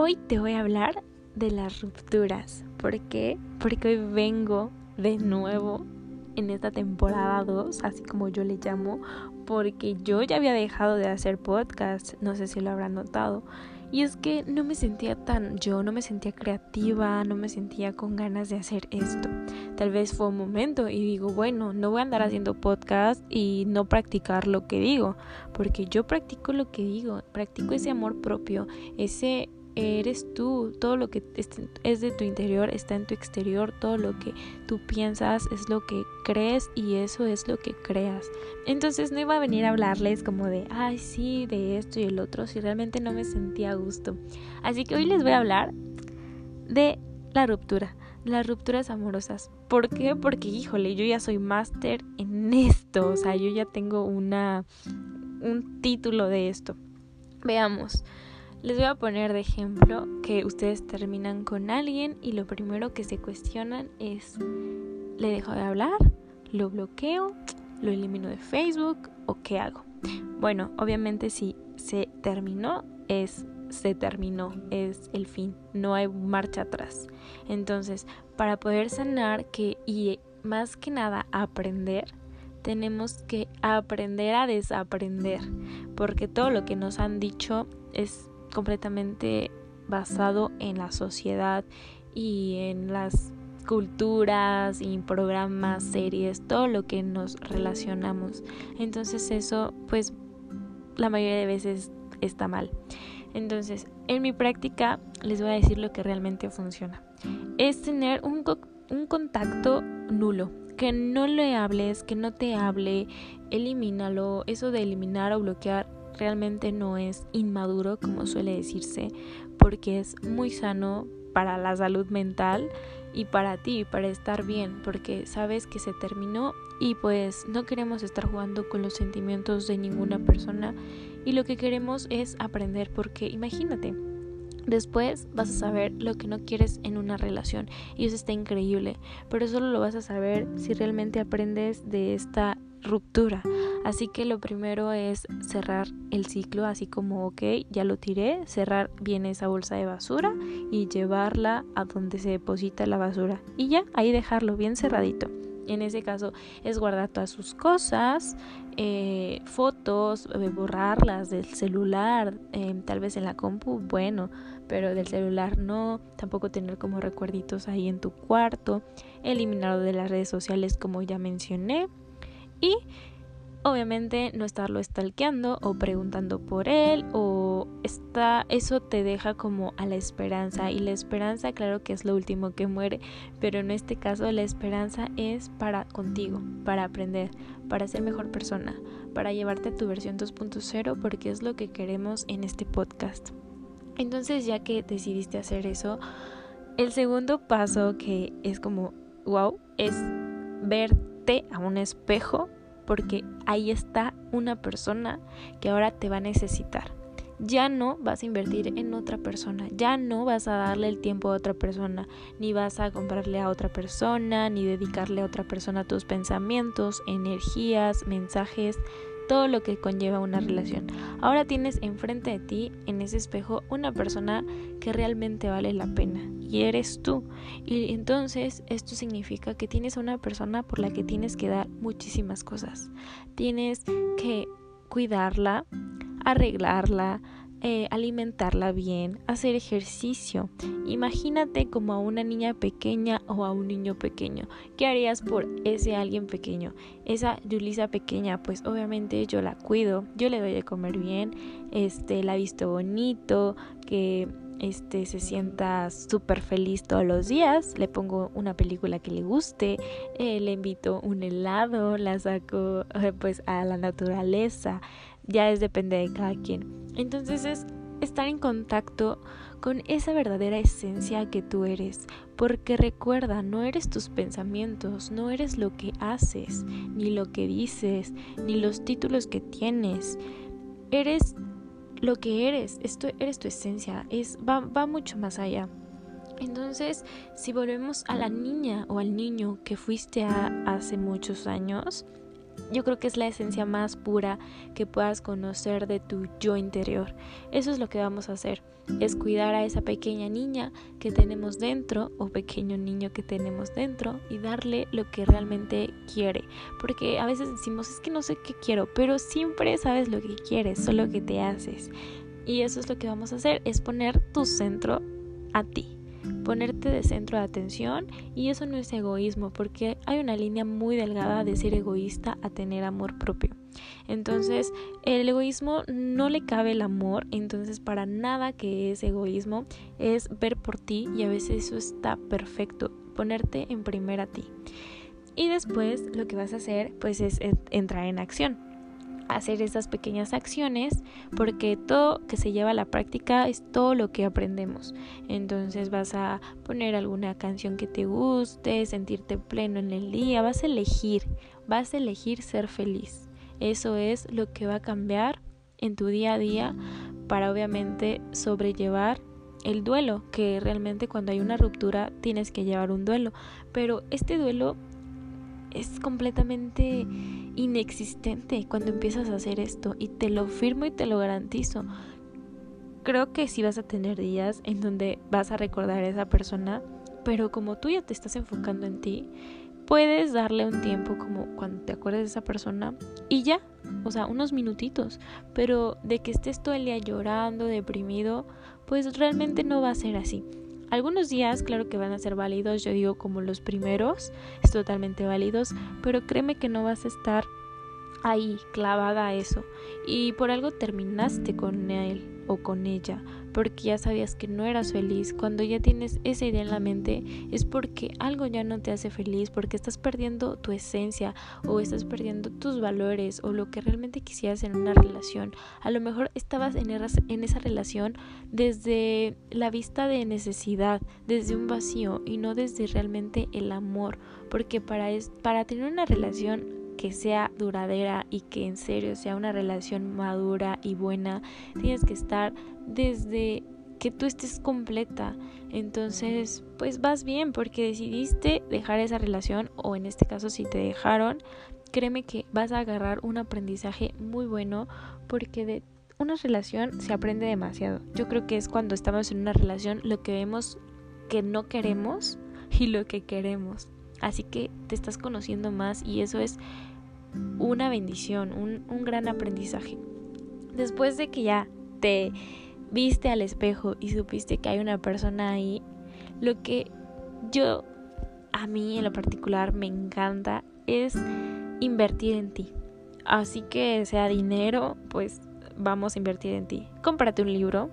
hoy te voy a hablar de las rupturas. ¿Por qué? Porque hoy vengo de nuevo en esta temporada 2, así como yo le llamo, porque yo ya había dejado de hacer podcast, no sé si lo habrán notado. Y es que no me sentía tan yo, no me sentía creativa, no me sentía con ganas de hacer esto. Tal vez fue un momento y digo, bueno, no voy a andar haciendo podcast y no practicar lo que digo, porque yo practico lo que digo, practico ese amor propio, ese eres tú, todo lo que es de tu interior está en tu exterior, todo lo que tú piensas es lo que crees y eso es lo que creas. Entonces no iba a venir a hablarles como de, ay sí, de esto y el otro, si realmente no me sentía a gusto. Así que hoy les voy a hablar de la ruptura, las rupturas amorosas. ¿Por qué? Porque híjole, yo ya soy máster en esto, o sea, yo ya tengo una un título de esto. Veamos. Les voy a poner de ejemplo que ustedes terminan con alguien y lo primero que se cuestionan es, ¿le dejo de hablar? ¿Lo bloqueo? ¿Lo elimino de Facebook? ¿O qué hago? Bueno, obviamente si se terminó, es se terminó, es el fin, no hay marcha atrás. Entonces, para poder sanar que y más que nada aprender, tenemos que aprender a desaprender, porque todo lo que nos han dicho es completamente basado en la sociedad y en las culturas y programas, series, todo lo que nos relacionamos. Entonces eso pues la mayoría de veces está mal. Entonces, en mi práctica les voy a decir lo que realmente funciona. Es tener un, un contacto nulo, que no le hables, que no te hable, elimínalo. Eso de eliminar o bloquear realmente no es inmaduro como suele decirse, porque es muy sano para la salud mental y para ti, para estar bien, porque sabes que se terminó y pues no queremos estar jugando con los sentimientos de ninguna persona y lo que queremos es aprender, porque imagínate, Después vas a saber lo que no quieres en una relación y eso está increíble, pero solo lo vas a saber si realmente aprendes de esta ruptura. Así que lo primero es cerrar el ciclo, así como, ok, ya lo tiré, cerrar bien esa bolsa de basura y llevarla a donde se deposita la basura. Y ya, ahí dejarlo bien cerradito. En ese caso es guardar todas sus cosas, eh, fotos, eh, borrarlas del celular, eh, tal vez en la compu, bueno, pero del celular no, tampoco tener como recuerditos ahí en tu cuarto, eliminarlo de las redes sociales como ya mencioné y obviamente no estarlo stalkeando o preguntando por él o está eso te deja como a la esperanza y la esperanza claro que es lo último que muere pero en este caso la esperanza es para contigo para aprender para ser mejor persona para llevarte a tu versión 2.0 porque es lo que queremos en este podcast. Entonces ya que decidiste hacer eso el segundo paso que es como wow es verte a un espejo porque ahí está una persona que ahora te va a necesitar. Ya no vas a invertir en otra persona, ya no vas a darle el tiempo a otra persona, ni vas a comprarle a otra persona, ni dedicarle a otra persona tus pensamientos, energías, mensajes, todo lo que conlleva una relación. Ahora tienes enfrente de ti, en ese espejo, una persona que realmente vale la pena y eres tú. Y entonces esto significa que tienes a una persona por la que tienes que dar muchísimas cosas. Tienes que cuidarla, arreglarla, eh, alimentarla bien, hacer ejercicio. Imagínate como a una niña pequeña o a un niño pequeño. ¿Qué harías por ese alguien pequeño? Esa Yulisa pequeña, pues obviamente yo la cuido, yo le doy de comer bien, este, la visto bonito, que este se sienta súper feliz todos los días, le pongo una película que le guste, eh, le invito un helado, la saco pues a la naturaleza, ya es depende de cada quien. Entonces es estar en contacto con esa verdadera esencia que tú eres, porque recuerda, no eres tus pensamientos, no eres lo que haces, ni lo que dices, ni los títulos que tienes. Eres lo que eres, esto eres tu esencia, es va, va mucho más allá. Entonces, si volvemos a la niña o al niño que fuiste hace muchos años, yo creo que es la esencia más pura que puedas conocer de tu yo interior. Eso es lo que vamos a hacer, es cuidar a esa pequeña niña que tenemos dentro o pequeño niño que tenemos dentro y darle lo que realmente quiere. Porque a veces decimos, es que no sé qué quiero, pero siempre sabes lo que quieres, solo que te haces. Y eso es lo que vamos a hacer, es poner tu centro a ti ponerte de centro de atención y eso no es egoísmo porque hay una línea muy delgada de ser egoísta a tener amor propio. Entonces, el egoísmo no le cabe el amor, entonces para nada que es egoísmo es ver por ti y a veces eso está perfecto, ponerte en primera a ti. Y después lo que vas a hacer pues es entrar en acción hacer esas pequeñas acciones porque todo que se lleva a la práctica es todo lo que aprendemos. Entonces vas a poner alguna canción que te guste, sentirte pleno en el día, vas a elegir, vas a elegir ser feliz. Eso es lo que va a cambiar en tu día a día para obviamente sobrellevar el duelo, que realmente cuando hay una ruptura tienes que llevar un duelo, pero este duelo es completamente inexistente cuando empiezas a hacer esto y te lo firmo y te lo garantizo. Creo que sí vas a tener días en donde vas a recordar a esa persona, pero como tú ya te estás enfocando en ti, puedes darle un tiempo como cuando te acuerdes de esa persona y ya, o sea, unos minutitos, pero de que estés todo el día llorando, deprimido, pues realmente no va a ser así. Algunos días, claro que van a ser válidos, yo digo como los primeros, es totalmente válidos, pero créeme que no vas a estar ahí clavada a eso. Y por algo terminaste con él o con ella porque ya sabías que no eras feliz. Cuando ya tienes esa idea en la mente es porque algo ya no te hace feliz porque estás perdiendo tu esencia o estás perdiendo tus valores o lo que realmente quisieras en una relación. A lo mejor estabas en, en esa relación desde la vista de necesidad desde un vacío y no desde realmente el amor porque para, es, para tener una relación que sea duradera y que en serio sea una relación madura y buena, tienes que estar desde que tú estés completa. Entonces, pues vas bien porque decidiste dejar esa relación o en este caso si te dejaron, créeme que vas a agarrar un aprendizaje muy bueno porque de una relación se aprende demasiado. Yo creo que es cuando estamos en una relación lo que vemos que no queremos y lo que queremos. Así que te estás conociendo más y eso es una bendición, un, un gran aprendizaje. Después de que ya te viste al espejo y supiste que hay una persona ahí, lo que yo a mí en lo particular me encanta es invertir en ti. Así que sea dinero, pues vamos a invertir en ti. Cómprate un libro,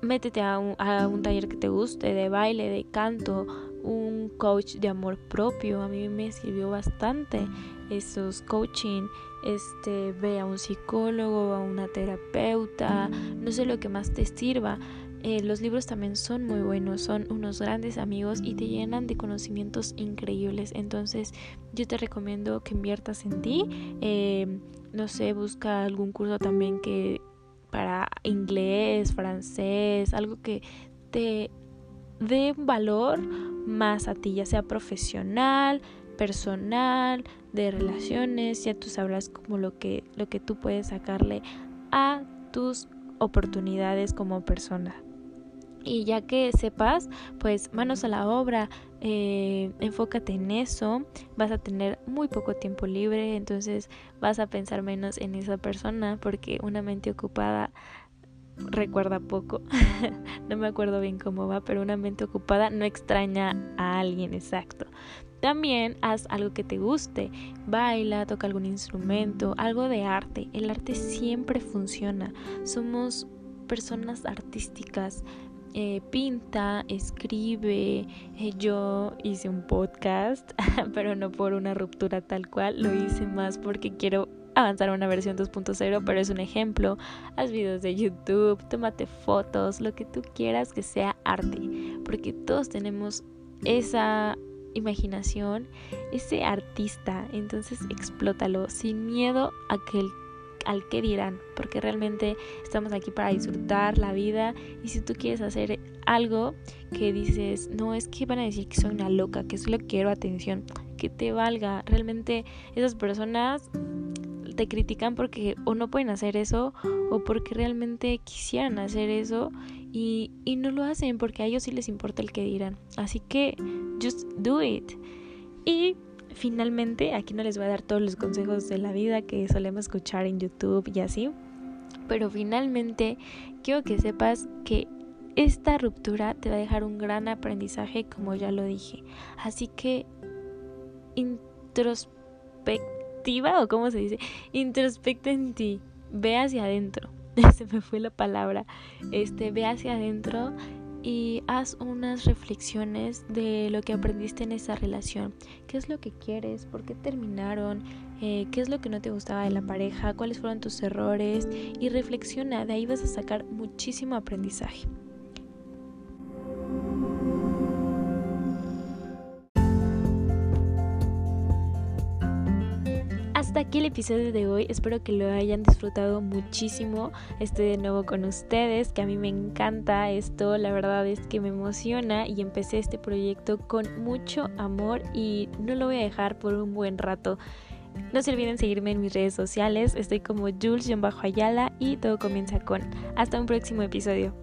métete a un, a un taller que te guste, de baile, de canto, un coach de amor propio. A mí me sirvió bastante esos coaching, este, ve a un psicólogo, a una terapeuta, no sé lo que más te sirva. Eh, los libros también son muy buenos, son unos grandes amigos y te llenan de conocimientos increíbles. Entonces yo te recomiendo que inviertas en ti. Eh, no sé, busca algún curso también que para inglés, francés, algo que te dé valor más a ti, ya sea profesional, personal, de relaciones, ya tú sabrás como lo que, lo que tú puedes sacarle a tus oportunidades como persona. Y ya que sepas, pues manos a la obra, eh, enfócate en eso, vas a tener muy poco tiempo libre, entonces vas a pensar menos en esa persona porque una mente ocupada recuerda poco, no me acuerdo bien cómo va, pero una mente ocupada no extraña a alguien exacto. También haz algo que te guste, baila, toca algún instrumento, algo de arte. El arte siempre funciona. Somos personas artísticas. Eh, pinta, escribe. Eh, yo hice un podcast, pero no por una ruptura tal cual. Lo hice más porque quiero avanzar a una versión 2.0, pero es un ejemplo. Haz videos de YouTube, tómate fotos, lo que tú quieras que sea arte, porque todos tenemos esa imaginación, ese artista, entonces explótalo sin miedo a que al que dirán, porque realmente estamos aquí para disfrutar la vida y si tú quieres hacer algo que dices, no es que van a decir que soy una loca, que solo quiero atención, que te valga. Realmente esas personas te critican porque o no pueden hacer eso o porque realmente quisieran hacer eso y, y no lo hacen porque a ellos sí les importa el que dirán. Así que just do it. Y finalmente, aquí no les voy a dar todos los consejos de la vida que solemos escuchar en YouTube y así, pero finalmente quiero que sepas que esta ruptura te va a dejar un gran aprendizaje, como ya lo dije. Así que o cómo se dice, introspecta en ti, ve hacia adentro. Se me fue la palabra. Este, ve hacia adentro y haz unas reflexiones de lo que aprendiste en esa relación. ¿Qué es lo que quieres? ¿Por qué terminaron? Eh, ¿Qué es lo que no te gustaba de la pareja? ¿Cuáles fueron tus errores? Y reflexiona, de ahí vas a sacar muchísimo aprendizaje. El episodio de hoy. Espero que lo hayan disfrutado muchísimo. Estoy de nuevo con ustedes, que a mí me encanta esto. La verdad es que me emociona y empecé este proyecto con mucho amor y no lo voy a dejar por un buen rato. No se olviden seguirme en mis redes sociales. Estoy como Jules-Ayala y todo comienza con. Hasta un próximo episodio.